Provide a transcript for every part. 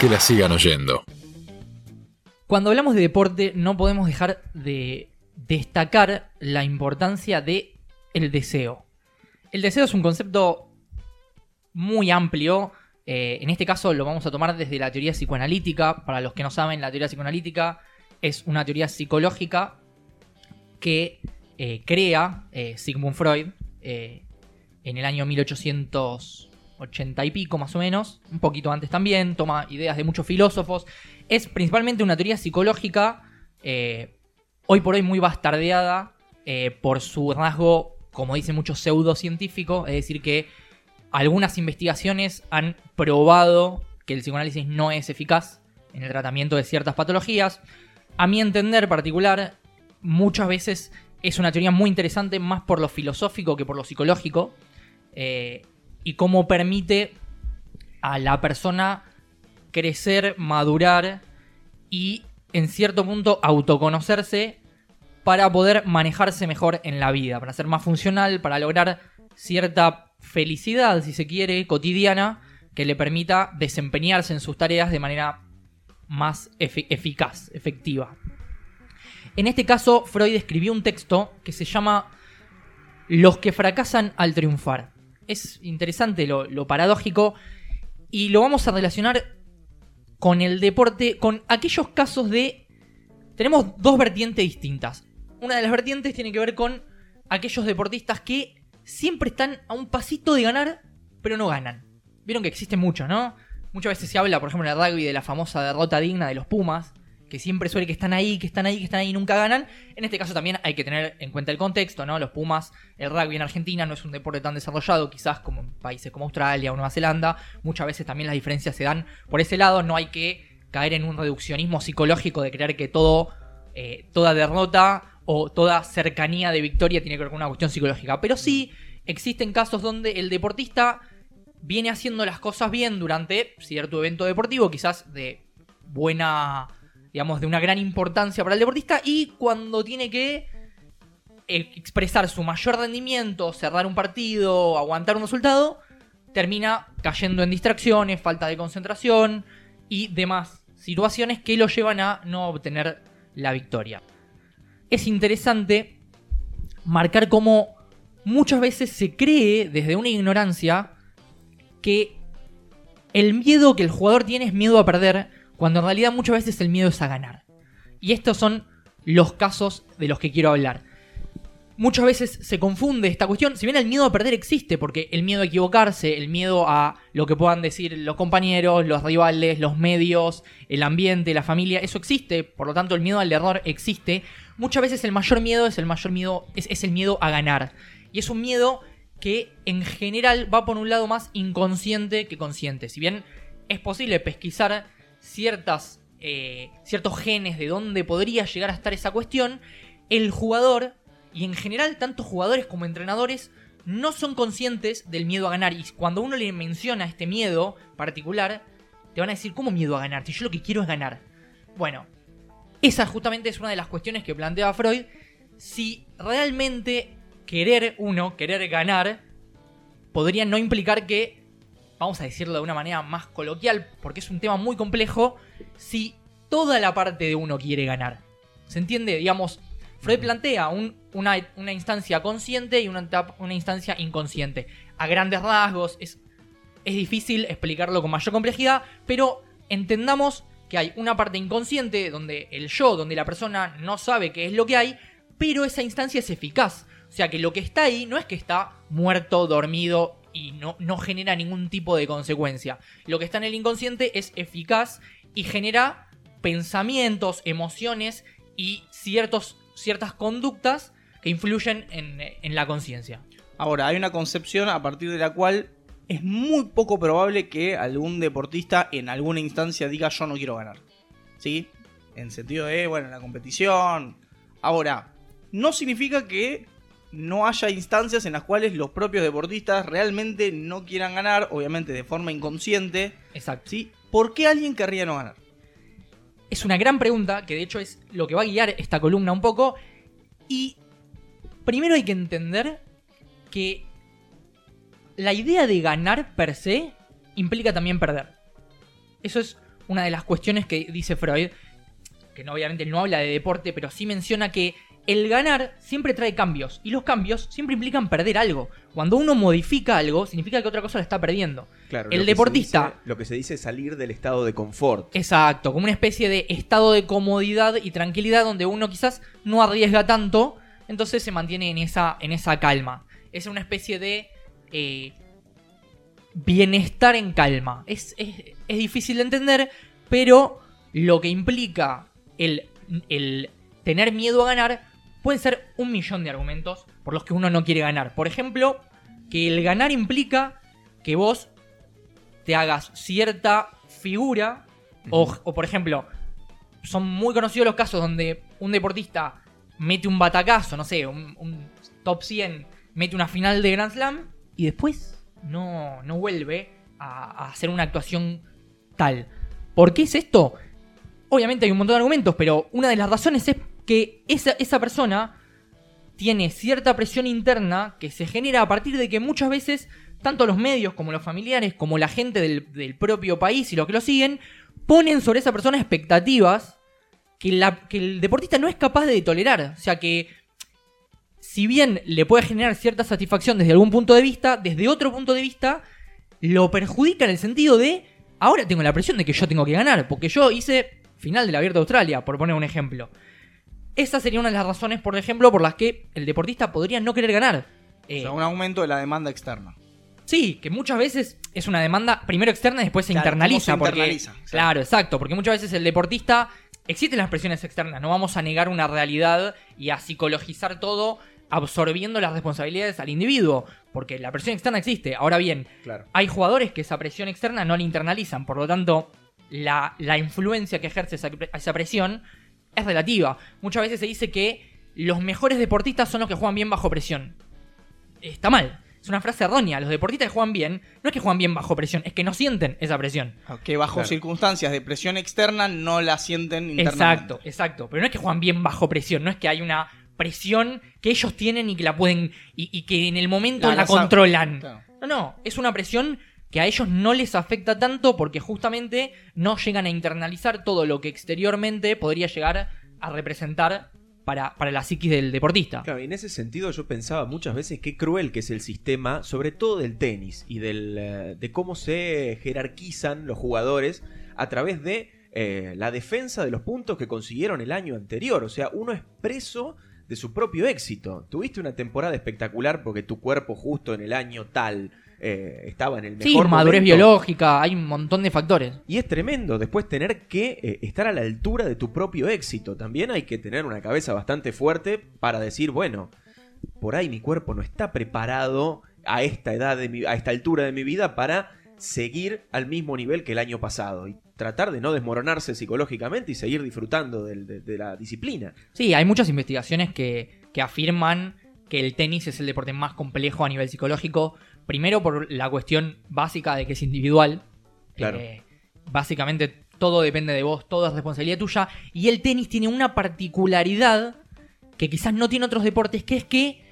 que la sigan oyendo. Cuando hablamos de deporte no podemos dejar de destacar la importancia de el deseo. El deseo es un concepto muy amplio. eh, en este caso lo vamos a tomar desde la teoría psicoanalítica. Para los que no saben, la teoría psicoanalítica es una teoría psicológica que eh, crea eh, Sigmund Freud en el año 1880 y pico más o menos, un poquito antes también, toma ideas de muchos filósofos. Es principalmente una teoría psicológica, eh, hoy por hoy muy bastardeada eh, por su rasgo, como dicen muchos pseudocientíficos, es decir, que algunas investigaciones han probado que el psicoanálisis no es eficaz en el tratamiento de ciertas patologías. A mi entender particular, muchas veces es una teoría muy interesante más por lo filosófico que por lo psicológico. eh, y cómo permite a la persona crecer, madurar y en cierto punto autoconocerse para poder manejarse mejor en la vida, para ser más funcional, para lograr cierta felicidad, si se quiere, cotidiana, que le permita desempeñarse en sus tareas de manera más efi- eficaz, efectiva. En este caso, Freud escribió un texto que se llama Los que fracasan al triunfar. Es interesante lo, lo paradójico y lo vamos a relacionar con el deporte, con aquellos casos de... Tenemos dos vertientes distintas. Una de las vertientes tiene que ver con aquellos deportistas que siempre están a un pasito de ganar, pero no ganan. Vieron que existen muchos, ¿no? Muchas veces se habla, por ejemplo, en el rugby de la famosa derrota digna de los Pumas, que siempre suele que están ahí, que están ahí, que están ahí y nunca ganan. En este caso también hay que tener en cuenta el contexto, ¿no? Los Pumas, el rugby en Argentina no es un deporte tan desarrollado, quizás como en países como Australia o Nueva Zelanda. Muchas veces también las diferencias se dan por ese lado. No hay que caer en un reduccionismo psicológico de creer que todo, eh, toda derrota o toda cercanía de victoria tiene que ver con una cuestión psicológica. Pero sí existen casos donde el deportista viene haciendo las cosas bien durante cierto evento deportivo, quizás de buena, digamos, de una gran importancia para el deportista, y cuando tiene que expresar su mayor rendimiento, cerrar un partido, aguantar un resultado, termina cayendo en distracciones, falta de concentración y demás situaciones que lo llevan a no obtener la victoria. Es interesante marcar cómo muchas veces se cree desde una ignorancia que el miedo que el jugador tiene es miedo a perder, cuando en realidad muchas veces el miedo es a ganar. Y estos son los casos de los que quiero hablar. Muchas veces se confunde esta cuestión, si bien el miedo a perder existe, porque el miedo a equivocarse, el miedo a lo que puedan decir los compañeros, los rivales, los medios, el ambiente, la familia, eso existe, por lo tanto el miedo al error existe. Muchas veces el mayor miedo es el mayor miedo, es, el miedo a ganar. Y es un miedo que en general va por un lado más inconsciente que consciente. Si bien es posible pesquisar ciertas, eh, ciertos genes de dónde podría llegar a estar esa cuestión, el jugador, y en general tanto jugadores como entrenadores, no son conscientes del miedo a ganar. Y cuando uno le menciona este miedo particular, te van a decir, ¿cómo miedo a ganar? Si yo lo que quiero es ganar. Bueno, esa justamente es una de las cuestiones que planteaba Freud. Si realmente querer uno, querer ganar, podría no implicar que, vamos a decirlo de una manera más coloquial, porque es un tema muy complejo, si toda la parte de uno quiere ganar. ¿Se entiende? Digamos, Freud plantea un- una, una instancia consciente y una, una instancia inconsciente. A grandes rasgos, es, es difícil explicarlo con mayor complejidad, pero entendamos que hay una parte inconsciente donde el yo, donde la persona no sabe qué es lo que hay, pero esa instancia es eficaz. O sea que lo que está ahí no es que está muerto, dormido y no, no genera ningún tipo de consecuencia. Lo que está en el inconsciente es eficaz y genera pensamientos, emociones y ciertos, ciertas conductas que influyen en, en la conciencia. Ahora, hay una concepción a partir de la cual es muy poco probable que algún deportista en alguna instancia diga yo no quiero ganar. ¿Sí? En sentido de, bueno, la competición. Ahora, no significa que no haya instancias en las cuales los propios deportistas realmente no quieran ganar, obviamente de forma inconsciente. Exacto. ¿Sí? ¿Por qué alguien querría no ganar? Es una gran pregunta, que de hecho es lo que va a guiar esta columna un poco. Y primero hay que entender que la idea de ganar per se implica también perder. Eso es una de las cuestiones que dice Freud, que no, obviamente no habla de deporte, pero sí menciona que el ganar siempre trae cambios y los cambios siempre implican perder algo. Cuando uno modifica algo, significa que otra cosa la está perdiendo. Claro, El lo que deportista- dice- lo que se dice es salir del estado de confort. Exacto, como una especie de estado de comodidad y tranquilidad donde uno quizás no arriesga tanto, entonces se mantiene en esa, en esa calma. Es una especie de eh, bienestar en calma. Es, es- es difícil de entender, pero lo que implica el, el tener miedo a ganar puede ser un millón de argumentos por los que uno no quiere ganar. Por ejemplo, que el ganar implica que vos te hagas cierta figura o, o, por ejemplo, son muy conocidos los casos donde un deportista mete un batacazo, no sé, un, un top 100, mete una final de Grand Slam y después no, no vuelve a, a hacer una actuación tal. ¿Por qué es esto? Obviamente hay un montón de argumentos, pero una de las razones es que esa, esa persona tiene cierta presión interna que se genera a partir de que muchas veces tanto los medios como los familiares como la gente del, del propio país y los que lo siguen ponen sobre esa persona expectativas que, la- que el deportista no es capaz de tolerar. O sea que si bien le puede generar cierta satisfacción desde algún punto de vista, desde otro punto de vista lo perjudica en el sentido de ahora tengo la presión de que yo tengo que ganar, porque yo hice final del Abierto de Australia, por poner un ejemplo. Esa sería una de las razones, por ejemplo, por las que el deportista podría no querer ganar. O Eh, sea, un aumento de la demanda externa. Sí, que muchas veces es una demanda primero externa y después se Claro, internaliza. ¿cómo se porque, internaliza? Exacto. Claro, exacto. Porque muchas veces el deportista. Existen las presiones externas. No vamos a negar una realidad y a psicologizar todo absorbiendo las responsabilidades al individuo. Porque la presión externa existe. Ahora bien, Claro. hay jugadores que esa presión externa no la internalizan. Por lo tanto, la, la influencia que ejerce esa, esa presión es relativa. Muchas veces se dice que los mejores deportistas son los que juegan bien bajo presión. Está mal. Es una frase errónea. Los deportistas que juegan bien no es que juegan bien bajo presión, es que no sienten esa presión. Que bajo Claro. circunstancias de presión externa no la sienten internamente. Exacto, exacto. Pero no es que juegan bien bajo presión, no es que hay una presión que ellos tienen y que la pueden. y, y que en el momento La- la, la sab- controlan. Claro. No, no, es una presión que a ellos no les afecta tanto porque justamente no llegan a internalizar todo lo que exteriormente podría llegar a representar para, para la psiquis del deportista. Claro, en ese sentido yo pensaba muchas veces qué cruel que es el sistema, sobre todo del tenis y del, eh, de cómo se jerarquizan los jugadores a través de eh, la defensa de los puntos que consiguieron el año anterior. O sea, uno es preso de su propio éxito. Tuviste una temporada espectacular porque tu cuerpo justo en el año tal eh, estaba en el mejor Sí, madurez momento. biológica, hay un montón de factores. Y es tremendo después tener que eh, estar a la altura de tu propio éxito. También hay que tener una cabeza bastante fuerte para decir, bueno, por ahí mi cuerpo no está preparado a esta edad, de mi- a esta altura de mi vida para seguir al mismo nivel que el año pasado. Y tratar de no desmoronarse psicológicamente y seguir disfrutando de, de la disciplina. Sí, hay muchas investigaciones que, que afirman que el tenis es el deporte más complejo a nivel psicológico. Primero por la cuestión básica de que es individual. Claro. Eh, básicamente todo depende de vos, todo es responsabilidad tuya. Y el tenis tiene una particularidad que quizás no tiene otros deportes, que es que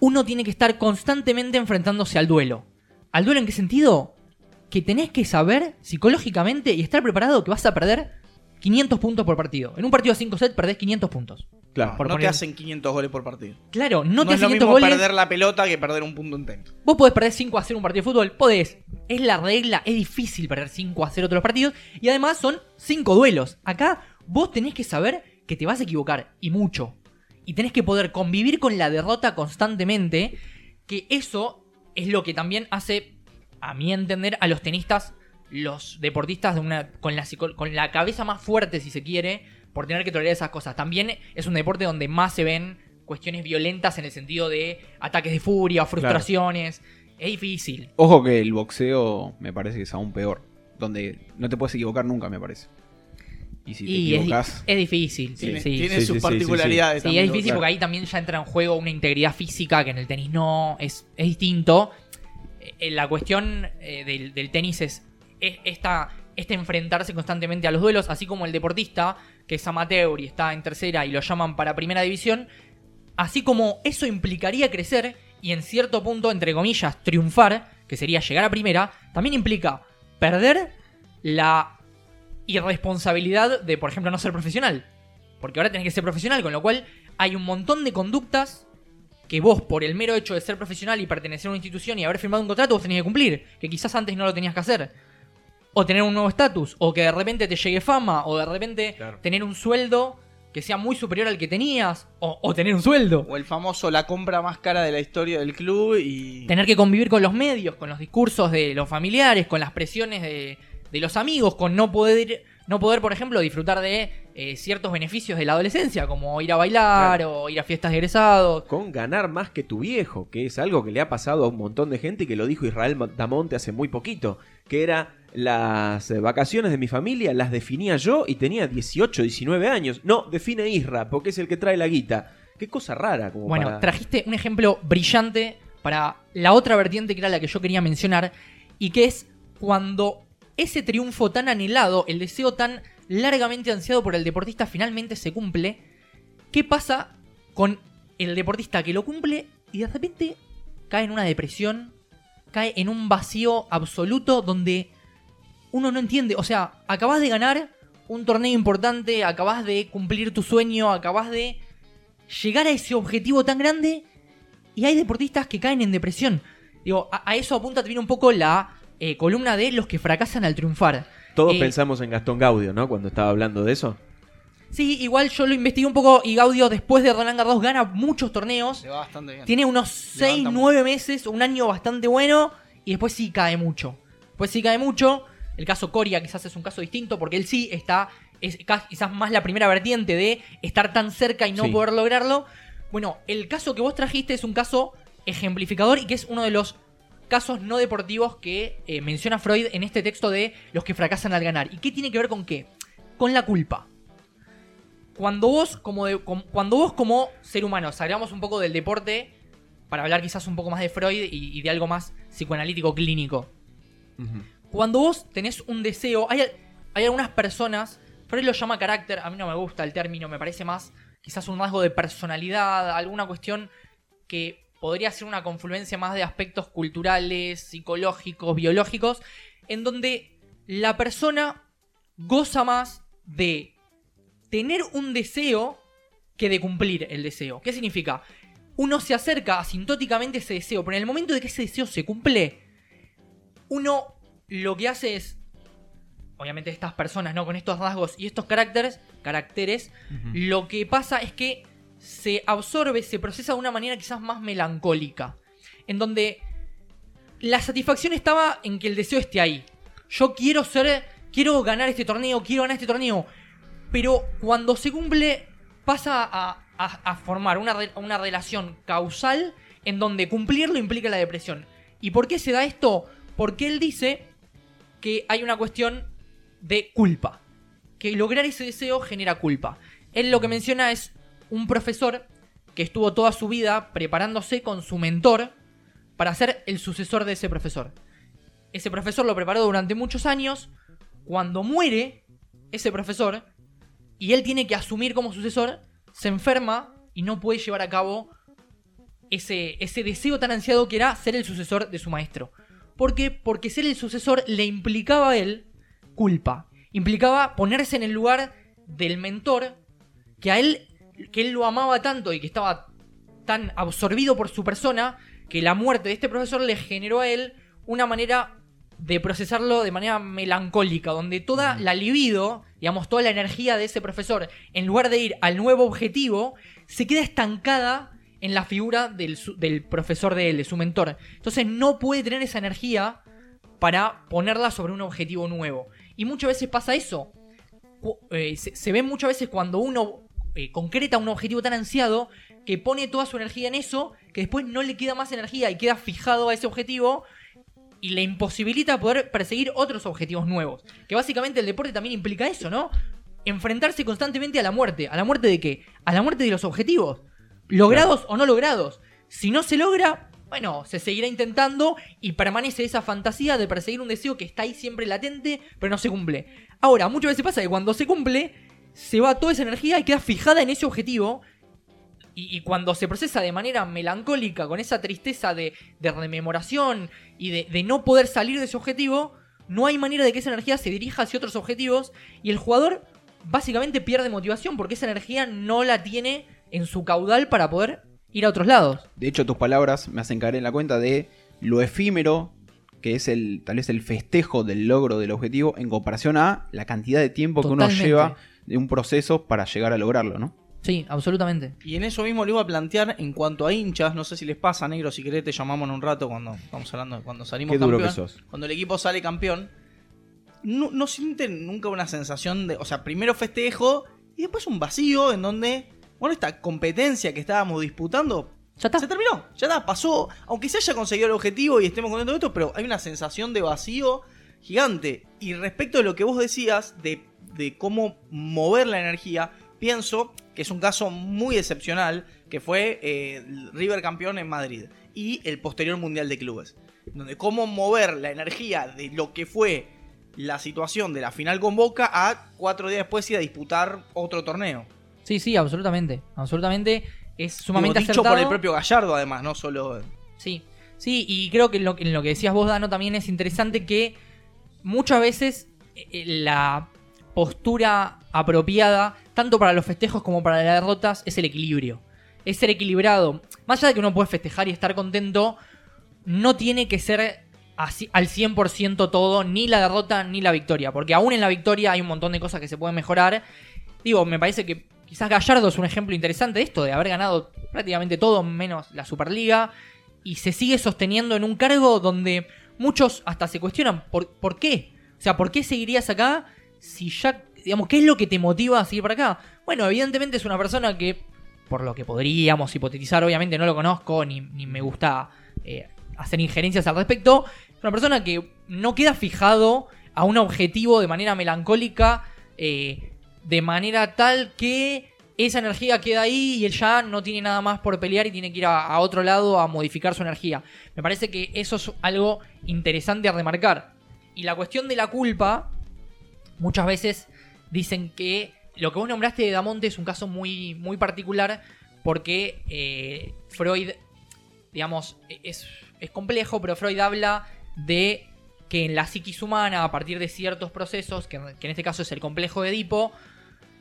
uno tiene que estar constantemente enfrentándose al duelo. ¿Al duelo en qué sentido? Que tenés que saber psicológicamente y estar preparado que vas a perder 500 puntos por partido. En un partido de 5 sets perdés 500 puntos. Claro. Por no poner- te hacen 500 goles por partido. Claro, no, No, te es hace lo 500 mismo goles. perder la pelota que perder un punto en tenis. Vos podés perder 5 a 0 un partido de fútbol, podés. Es la regla, es difícil perder 5 a 0 todos los partidos. Y además son 5 duelos. Acá vos tenés que saber que te vas a equivocar, y mucho. Y tenés que poder convivir con la derrota constantemente. Que eso es lo que también hace, a mi entender, a los tenistas, los deportistas de una, con, la, psico- con la cabeza más fuerte, si se quiere, por tener que tolerar esas cosas. También es un deporte donde más se ven cuestiones violentas en el sentido de ataques de furia o frustraciones. Es difícil. Ojo que el boxeo me parece que es aún peor. Donde no te puedes equivocar nunca, me parece. Y si te y es, equivocas. es difícil. sí, Tiene, sí. tiene Sí, sí, sus sí, particularidades. Sí, es también, difícil claro. porque ahí también ya entra en juego una integridad física que en el tenis no es, es distinto. Eh, La cuestión eh, del, del tenis es, es esta, este enfrentarse constantemente a los duelos, así como el deportista que es amateur y está en tercera y lo llaman para primera división, así como eso implicaría crecer y en cierto punto, entre comillas, triunfar, que sería llegar a primera, también implica perder la irresponsabilidad de, por ejemplo, no ser profesional. Porque ahora tenés que ser profesional, con lo cual hay un montón de conductas que vos, por el mero hecho de ser profesional y pertenecer a una institución y haber firmado un contrato, vos tenés que cumplir. Que quizás antes no lo tenías que hacer. O tener un nuevo estatus, o que de repente te llegue fama, o de repente Claro. tener un sueldo que sea muy superior al que tenías, o, o tener un sueldo. O el famoso la compra más cara de la historia del club y. Tener que convivir con los medios, con los discursos de los familiares, con las presiones de, de los amigos, con no poder, no poder, por ejemplo, disfrutar de eh, ciertos beneficios de la adolescencia, como ir a bailar o ir a fiestas de egresados. Con ganar más que tu viejo, que es algo que le ha pasado a un montón de gente y que lo dijo Israel Damonte hace muy poquito, que era las eh, vacaciones de mi familia las definía yo y tenía 18, 19 años. No, define Isra, porque es el que trae la guita. Qué cosa rara como Bueno, para- trajiste un ejemplo brillante para la otra vertiente que era la que yo quería mencionar, y que es cuando ese triunfo tan anhelado, el deseo tan largamente ansiado por el deportista finalmente se cumple, ¿qué pasa con el deportista que lo cumple y de repente cae en una depresión, cae en un vacío absoluto donde uno no entiende, o sea, acabas de ganar un torneo importante, acabas de cumplir tu sueño, acabas de llegar a ese objetivo tan grande y hay deportistas que caen en depresión. Digo, a, a eso apunta también un poco la eh, columna de los que fracasan al triunfar. Todos eh, pensamos en Gastón Gaudio, ¿no? Cuando estaba hablando de eso. Sí, igual yo lo investigué un poco y Gaudio después de Roland Garros gana muchos torneos. Le va bastante bien. Tiene unos 6, Levanta 9 meses, un año bastante bueno y después sí cae mucho. Después sí cae mucho. El caso Coria quizás es un caso distinto porque él sí está, es quizás más la primera vertiente de estar tan cerca y no Sí. poder lograrlo. Bueno, el caso que vos trajiste es un caso ejemplificador y que es uno de los casos no deportivos que eh, menciona Freud en este texto de los que fracasan al ganar. ¿Y qué tiene que ver con qué? Con la culpa. Cuando vos como, de- com- cuando vos como ser humano, salgamos un poco del deporte para hablar quizás un poco más de Freud y, y de algo más psicoanalítico clínico. Cuando vos tenés un deseo, hay, al- hay algunas personas, Freud lo llama carácter, a mí no me gusta el término, me parece más quizás un rasgo de personalidad, alguna cuestión que podría ser una confluencia más de aspectos culturales, psicológicos, biológicos, en donde la persona goza más de tener un deseo que de cumplir el deseo. ¿Qué significa? Uno se acerca asintóticamente a ese deseo, pero en el momento de que ese deseo se cumple, uno lo que hace es, obviamente estas personas, ¿no? Con estos rasgos y estos caracteres, caracteres, lo que pasa es que se absorbe, se procesa de una manera quizás más melancólica, en donde la satisfacción estaba en que el deseo esté ahí. Yo quiero ser, quiero ganar este torneo, quiero ganar este torneo, pero cuando se cumple pasa a, a- a formar una, una relación causal en donde cumplirlo implica la depresión. ¿Y por qué se da esto? Porque él dice que hay una cuestión de culpa. Que lograr ese deseo genera culpa. Él lo que menciona es un profesor que estuvo toda su vida preparándose con su mentor para ser el sucesor de ese profesor. Ese profesor lo preparó durante muchos años. Cuando muere ese profesor y él tiene que asumir como sucesor, se enferma y no puede llevar a cabo ese, ese deseo tan ansiado que era ser el sucesor de su maestro. ¿Por qué? Porque ser el sucesor le implicaba a él culpa. Implicaba ponerse en el lugar del mentor que a él, que él lo amaba tanto y que estaba tan absorbido por su persona que la muerte de este profesor le generó a él una manera de procesarlo de manera melancólica, donde toda la libido, digamos, toda la energía de ese profesor, en lugar de ir al nuevo objetivo, se queda estancada en la figura del, del profesor de él, de su mentor. Entonces no puede tener esa energía para ponerla sobre un objetivo nuevo. Y muchas veces pasa eso. Eh, se, se ve muchas veces cuando uno eh, concreta un objetivo tan ansiado que pone toda su energía en eso, que después no le queda más energía y queda fijado a ese objetivo y le imposibilita poder perseguir otros objetivos nuevos. Que básicamente el deporte también implica eso, ¿no? Enfrentarse constantemente a la muerte. ¿A la muerte de qué? A la muerte de los objetivos. Logrados o no logrados. Si no se logra, bueno, se seguirá intentando y permanece esa fantasía de perseguir un deseo que está ahí siempre latente, pero no se cumple. Ahora, muchas veces pasa que cuando se cumple, se va toda esa energía y queda fijada en ese objetivo. Y, y cuando se procesa de manera melancólica, con esa tristeza de, de rememoración y de, de no poder salir de ese objetivo, no hay manera de que esa energía se dirija hacia otros objetivos y el jugador básicamente pierde motivación porque esa energía no la tiene en su caudal para poder ir a otros lados. De hecho, tus palabras me hacen caer en la cuenta de lo efímero que es el tal vez el festejo del logro del objetivo en comparación a la cantidad de tiempo que uno lleva de un proceso para llegar a lograrlo, ¿no? Sí, absolutamente. Y en eso mismo le iba a plantear en cuanto a hinchas, no sé si les pasa, negro, si querés te llamamos en un rato cuando estamos hablando, cuando salimos Qué duro campeón. que sos. Cuando el equipo sale campeón, no, no sienten nunca una sensación de, o sea, primero festejo y después un vacío en donde, bueno, esta competencia que estábamos disputando Ya está. se terminó, ya está, pasó, aunque se haya conseguido el objetivo y estemos contentos de esto, pero hay una sensación de vacío gigante. Y respecto de lo que vos decías de, de cómo mover la energía, pienso que es un caso muy excepcional, que fue eh, River campeón en Madrid y el posterior Mundial de Clubes, donde cómo mover la energía de lo que fue la situación de la final con Boca a cuatro días después ir a disputar otro torneo. Sí, sí, absolutamente. Absolutamente. Es Digo, sumamente dicho acertado. por el propio Gallardo además, no solo... Sí, sí, y creo que en lo, en lo que decías vos, Dano, también es interesante que muchas veces eh, la postura apropiada, tanto para los festejos como para las derrotas, es el equilibrio. Es ser equilibrado. Más allá de que uno puede festejar y estar contento, no tiene que ser así, al 100% todo, ni la derrota ni la victoria. Porque aún en la victoria hay un montón de cosas que se pueden mejorar. Digo, me parece que quizás Gallardo es un ejemplo interesante de esto, de haber ganado prácticamente todo menos la Superliga. Y se sigue sosteniendo en un cargo donde muchos hasta se cuestionan por, por qué. O sea, ¿por qué seguirías acá si ya, digamos, qué es lo que te motiva a seguir para acá? Bueno, evidentemente es una persona que, por lo que podríamos hipotetizar, obviamente no lo conozco, ni, me gusta eh, hacer injerencias al respecto, es una persona que no queda fijado a un objetivo de manera melancólica, eh, de manera tal que esa energía queda ahí y él ya no tiene nada más por pelear y tiene que ir a, otro lado a modificar su energía. Me parece que eso es algo interesante a remarcar. Y la cuestión de la culpa, muchas veces dicen que lo que vos nombraste de Damonte es un caso muy, muy particular porque eh, Freud, digamos, es, es complejo, pero Freud habla de que en la psiquis humana, a partir de ciertos procesos, que, que en este caso es el complejo de Edipo,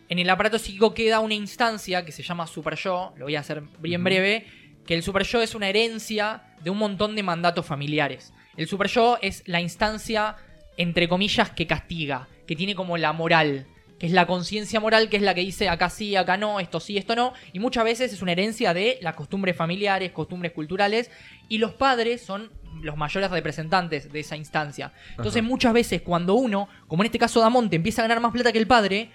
en el aparato psíquico queda una instancia que se llama super yo, lo voy a hacer bien breve, que el super yo es una herencia de un montón de mandatos familiares. El super yo es la instancia, entre comillas, que castiga, que tiene como la moral, que es la conciencia moral, que es la que dice acá sí, acá no, esto sí, esto no, y muchas veces es una herencia de las costumbres familiares, costumbres culturales, y los padres son los mayores representantes de esa instancia. Entonces Ajá. muchas veces cuando uno, como en este caso Damonte, empieza a ganar más plata que el padre,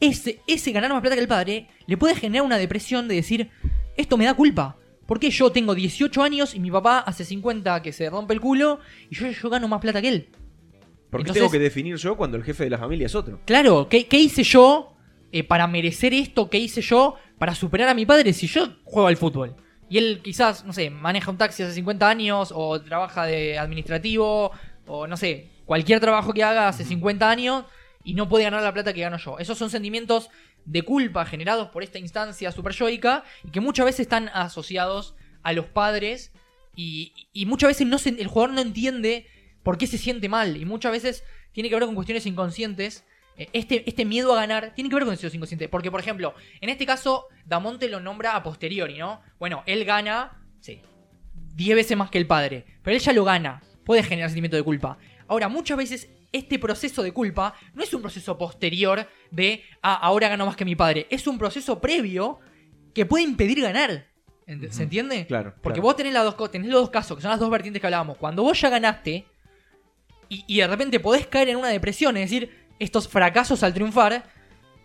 ese, ese ganar más plata que el padre le puede generar una depresión de decir, esto me da culpa. ¿Por qué yo tengo 18 años y mi papá hace 50 que se rompe el culo y yo, yo gano más plata que él? Porque Entonces- tengo que definir yo cuando el jefe de la familia es otro. Claro, ¿qué, qué hice yo eh, para merecer esto? ¿Qué hice yo para superar a mi padre si yo juego al fútbol? Y él quizás, no sé, maneja un taxi hace 50 años o trabaja de administrativo o no sé, cualquier trabajo que haga hace 50 años y no puede ganar la plata que gano yo. Esos son sentimientos de culpa generados por esta instancia superyoica y que muchas veces están asociados a los padres y, y muchas veces no el jugador no entiende por qué se siente mal y muchas veces tiene que ver con cuestiones inconscientes. Eh, Este, este miedo a ganar tiene que ver con deseos inconscientes. Porque, por ejemplo, en este caso, Damonte lo nombra a posteriori, ¿no? Bueno, él gana, sí, 10 veces más que el padre. Pero él ya lo gana. Puede generar sentimiento de culpa. Ahora, muchas veces este proceso de culpa no es un proceso posterior de, ah, ahora gano más que mi padre. Es un proceso previo que puede impedir ganar. Ent- ¿Se entiende? Claro, Porque claro. vos tenés, las dos, tenés los dos casos, que son las dos vertientes que hablábamos. Cuando vos ya ganaste y, y de repente podés caer en una depresión, es decir, estos fracasos al triunfar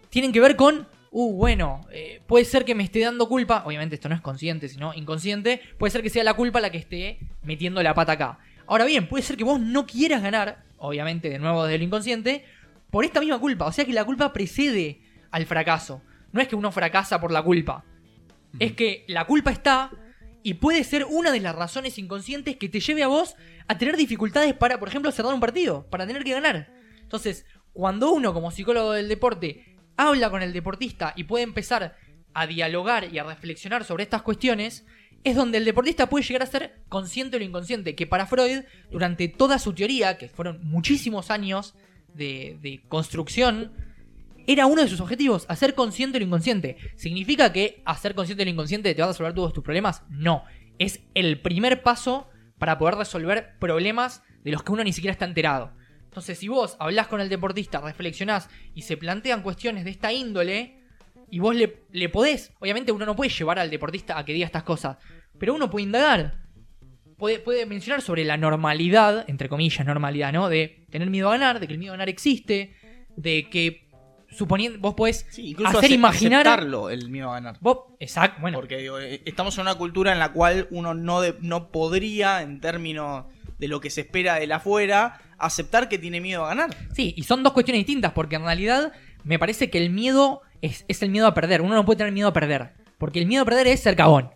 tienen que ver con, uh, bueno, eh, puede ser que me esté dando culpa, obviamente esto no es consciente, sino inconsciente, puede ser que sea la culpa la que esté metiendo la pata acá. Ahora bien, puede ser que vos no quieras ganar, obviamente de nuevo desde lo inconsciente, por esta misma culpa, o sea que la culpa precede al fracaso. No es que uno fracasa por la culpa, es que la culpa está y puede ser una de las razones inconscientes que te lleve a vos a tener dificultades para, por ejemplo, cerrar un partido, para tener que ganar. Entonces, cuando uno como psicólogo del deporte habla con el deportista y puede empezar a dialogar y a reflexionar sobre estas cuestiones, es donde el deportista puede llegar a ser consciente o lo inconsciente, que para Freud, durante toda su teoría, que fueron muchísimos años de, construcción, era uno de sus objetivos, hacer consciente lo inconsciente. ¿Significa que hacer consciente lo inconsciente te va a resolver todos tus problemas? No. Es el primer paso para poder resolver problemas de los que uno ni siquiera está enterado. Entonces, si vos hablás con el deportista, reflexionás y se plantean cuestiones de esta índole, y vos le, le podés, obviamente uno no puede llevar al deportista a que diga estas cosas, pero uno puede indagar. Puede, puede mencionar sobre la normalidad, entre comillas, normalidad, ¿no? De tener miedo a ganar, de que el miedo a ganar existe, de que suponiendo vos podés Sí, incluso hacer ace- imaginar aceptarlo, el miedo a ganar. vos exacto bueno Porque digo, eh, estamos en una cultura en la cual uno no, de- no podría, en términos de lo que se espera de la afuera, aceptar que tiene miedo a ganar. sí y son dos cuestiones distintas porque en realidad me parece que el miedo es, es el miedo a perder uno no puede tener miedo a perder porque el miedo a perder es ser cagón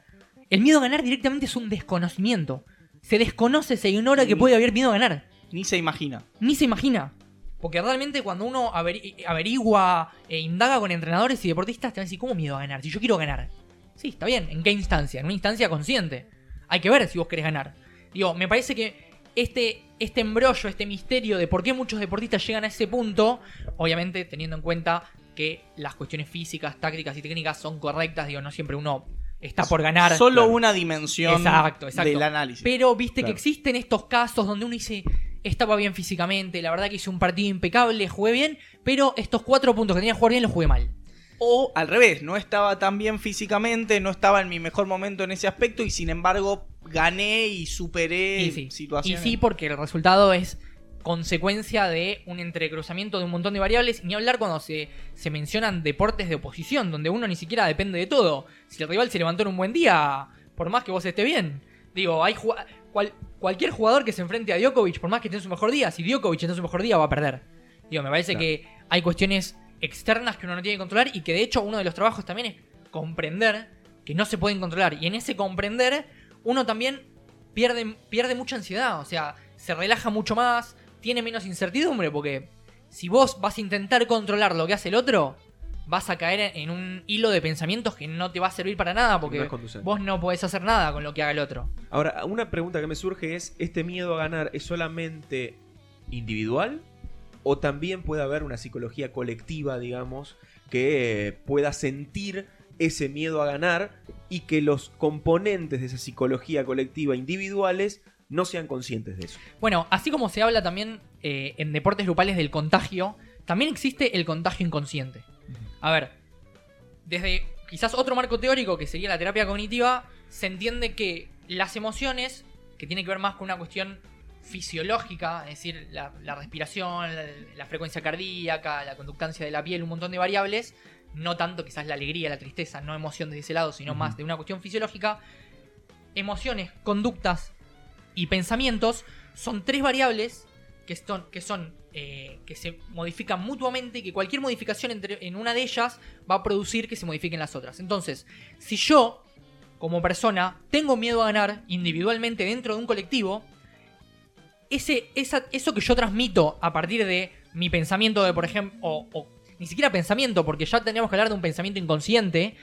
el miedo a ganar directamente es un desconocimiento se desconoce se ignora que puede haber miedo a ganar Ni se imagina. ni se imagina. Porque realmente cuando uno averi- averigua e indaga con entrenadores y deportistas, te van a decir, ¿cómo miedo a ganar? Si yo quiero ganar. Sí, está bien. ¿En qué instancia? En una instancia consciente. Hay que ver si vos querés ganar. Digo, me parece que este, este embrollo, este misterio de por qué muchos deportistas llegan a ese punto, obviamente teniendo en cuenta que las cuestiones físicas, tácticas y técnicas son correctas, digo, no siempre uno está por ganar. Solo claro. una dimensión Exacto, exacto. del análisis. Pero viste Claro. que existen estos casos donde uno dice, estaba bien físicamente, la verdad que hice un partido impecable, jugué bien, pero estos cuatro puntos que tenía que jugar bien los jugué mal. O al revés, no estaba tan bien físicamente, no estaba en mi mejor momento en ese aspecto y sin embargo gané y superé Y sí, y situaciones. sí, porque el resultado es consecuencia de un entrecruzamiento de un montón de variables, ni hablar cuando se, se mencionan deportes de oposición, donde uno ni siquiera depende de todo. Si el rival se levantó en un buen día, por más que vos esté bien. Digo, hay cual- cualquier jugador que se enfrente a Djokovic, por más que esté en su mejor día, si Djokovic está en su mejor día, va a perder. Digo, me parece Claro. que hay cuestiones externas que uno no tiene que controlar y que de hecho uno de los trabajos también es comprender que no se pueden controlar. Y en ese comprender, uno también pierde, pierde mucha ansiedad. O sea, se relaja mucho más, tiene menos incertidumbre, porque si vos vas a intentar controlar lo que hace el otro, vas a caer en- un hilo de pensamientos que no te va a servir para nada, No porque conducente. vos no podés hacer nada con lo que haga el otro. Ahora, una pregunta que me surge es, ¿este miedo a ganar es solamente individual? ¿O también puede haber una psicología colectiva, digamos, que eh, pueda sentir ese miedo a ganar y que los componentes de esa psicología colectiva individuales no sean conscientes de eso? Bueno, así como se habla también eh, en deportes grupales del contagio, también existe el contagio inconsciente. A ver, desde quizás otro marco teórico que sería la terapia cognitiva, se entiende que las emociones, que tiene que ver más con una cuestión fisiológica, es decir, la, la respiración, la, la frecuencia cardíaca, la conductancia de la piel, un montón de variables, no tanto quizás la alegría, la tristeza, no emoción desde ese lado, sino más de una cuestión fisiológica, emociones, conductas y pensamientos son tres variables que son, que, son eh, que se modifican mutuamente y que cualquier modificación entre, en una de ellas va a producir que se modifiquen las otras. Entonces, si yo, como persona, tengo miedo a ganar individualmente dentro de un colectivo, ese, esa- eso que yo transmito a partir de mi pensamiento de, por ejemplo, o, o ni siquiera pensamiento, porque ya tendríamos que hablar de un pensamiento inconsciente,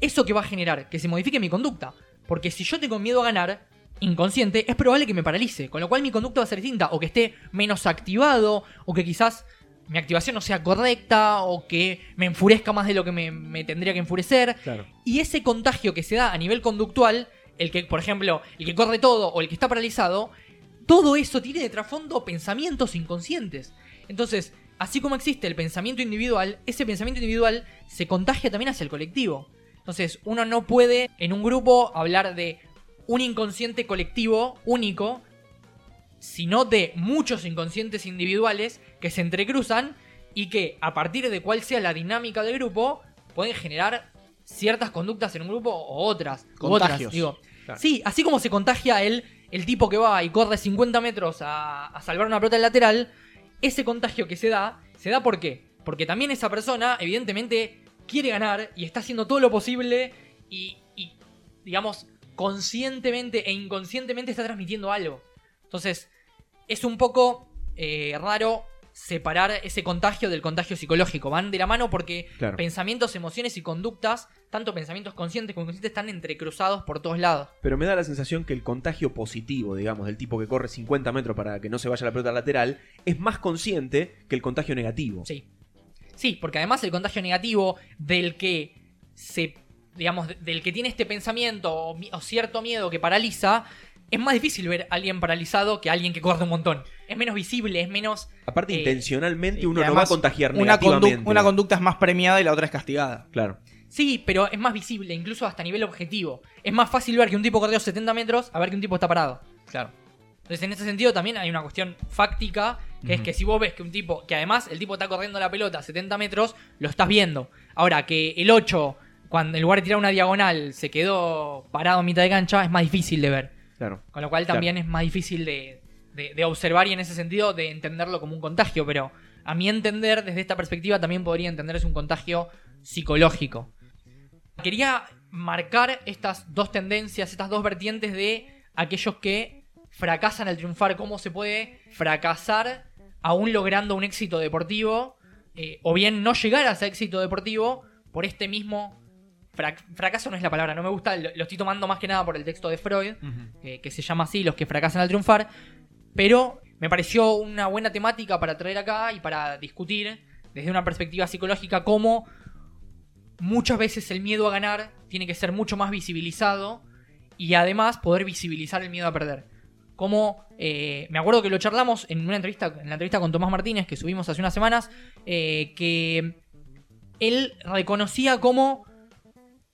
eso que va a generar, que se modifique mi conducta. Porque si yo tengo miedo a ganar, inconsciente, es probable que me paralice, con lo cual mi conducta va a ser distinta, o que esté menos activado, o que quizás mi activación no sea correcta, o que me enfurezca más de lo que me, me tendría que enfurecer. Claro. Y ese contagio que se da a nivel conductual, el que, por ejemplo, el que corre todo o el que está paralizado, todo eso tiene de trasfondo pensamientos inconscientes. Entonces, así como existe el pensamiento individual, ese pensamiento individual se contagia también hacia el colectivo. Entonces, uno no puede en un grupo hablar de un inconsciente colectivo único, sino de muchos inconscientes individuales que se entrecruzan y que a partir de cuál sea la dinámica del grupo pueden generar ciertas conductas en un grupo o otras. otras, Contagios. digo. Claro. Sí, así como se contagia el, el tipo que va y corre 50 metros a, a salvar una pelota lateral, ese contagio que se da, se da ¿por qué? Porque también esa persona, evidentemente, quiere ganar y está haciendo todo lo posible y, y, digamos, conscientemente e inconscientemente está transmitiendo algo. Entonces, es un poco eh, raro separar ese contagio del contagio psicológico. Van de la mano porque Claro. pensamientos, emociones y conductas, tanto pensamientos conscientes como inconscientes, están entrecruzados por todos lados. Pero me da la sensación que el contagio positivo, digamos, del tipo que corre 50 metros para que no se vaya la pelota lateral, es más consciente que el contagio negativo. Sí. Sí, porque además el contagio negativo del que se. Digamos, de- del que tiene este pensamiento o, cierto miedo que paraliza, es más difícil ver a alguien paralizado que a alguien que corre un montón. Es menos visible, es menos. Aparte, Eh, intencionalmente uno no va a contagiar Una, condu- una conducta es más premiada y la otra es castigada. Claro. Sí, pero es más visible, incluso hasta a nivel objetivo. Es más fácil ver que un tipo corrió 70 metros a ver que un tipo está parado. Claro. Entonces, en ese sentido, también hay una cuestión fáctica, que es que si vos ves que un tipo, que además el tipo está corriendo la pelota a 70 metros, lo estás viendo. Ahora, que el 8, cuando en lugar de tirar una diagonal, se quedó parado en mitad de cancha, es más difícil de ver. Claro. Con lo cual también es más difícil de, de- de observar y en ese sentido de entenderlo como un contagio. Pero a mi entender, desde esta perspectiva, también podría entenderse un contagio psicológico. Quería marcar estas dos tendencias, estas dos vertientes de aquellos que fracasan al triunfar, cómo se puede fracasar aún logrando un éxito deportivo, eh, o bien no llegar a ese éxito deportivo por este mismo... frac- fracaso no es la palabra, no me gusta, lo, lo estoy tomando más que nada por el texto de Freud, eh, que se llama así, los que fracasan al triunfar, pero me pareció una buena temática para traer acá y para discutir desde una perspectiva psicológica cómo muchas veces el miedo a ganar tiene que ser mucho más visibilizado y además poder visibilizar el miedo a perder. Como eh, me acuerdo que lo charlamos en una entrevista, en la entrevista con Tomás Martínez que subimos hace unas semanas, eh, que él reconocía cómo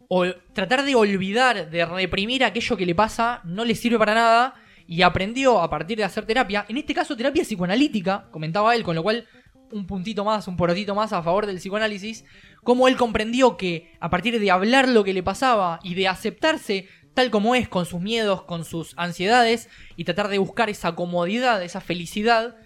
o tratar de olvidar, de reprimir aquello que le pasa, no le sirve para nada. Y aprendió a partir de hacer terapia, en este caso terapia psicoanalítica, comentaba él, con lo cual un puntito más, un porotito más a favor del psicoanálisis, cómo él comprendió que a partir de hablar lo que le pasaba y de aceptarse tal como es, con sus miedos, con sus ansiedades, y tratar de buscar esa comodidad, esa felicidad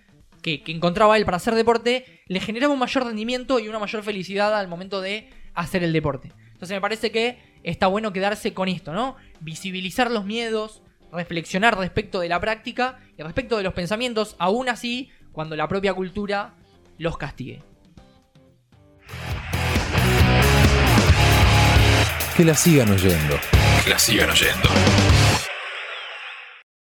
que, que encontraba él para hacer deporte, le generaba un mayor rendimiento y una mayor felicidad al momento de hacer el deporte. Entonces me parece que está bueno quedarse con esto, ¿no? Visibilizar los miedos, reflexionar respecto de la práctica y respecto de los pensamientos, aún así cuando la propia cultura los castigue. Que la sigan oyendo. Que la sigan oyendo.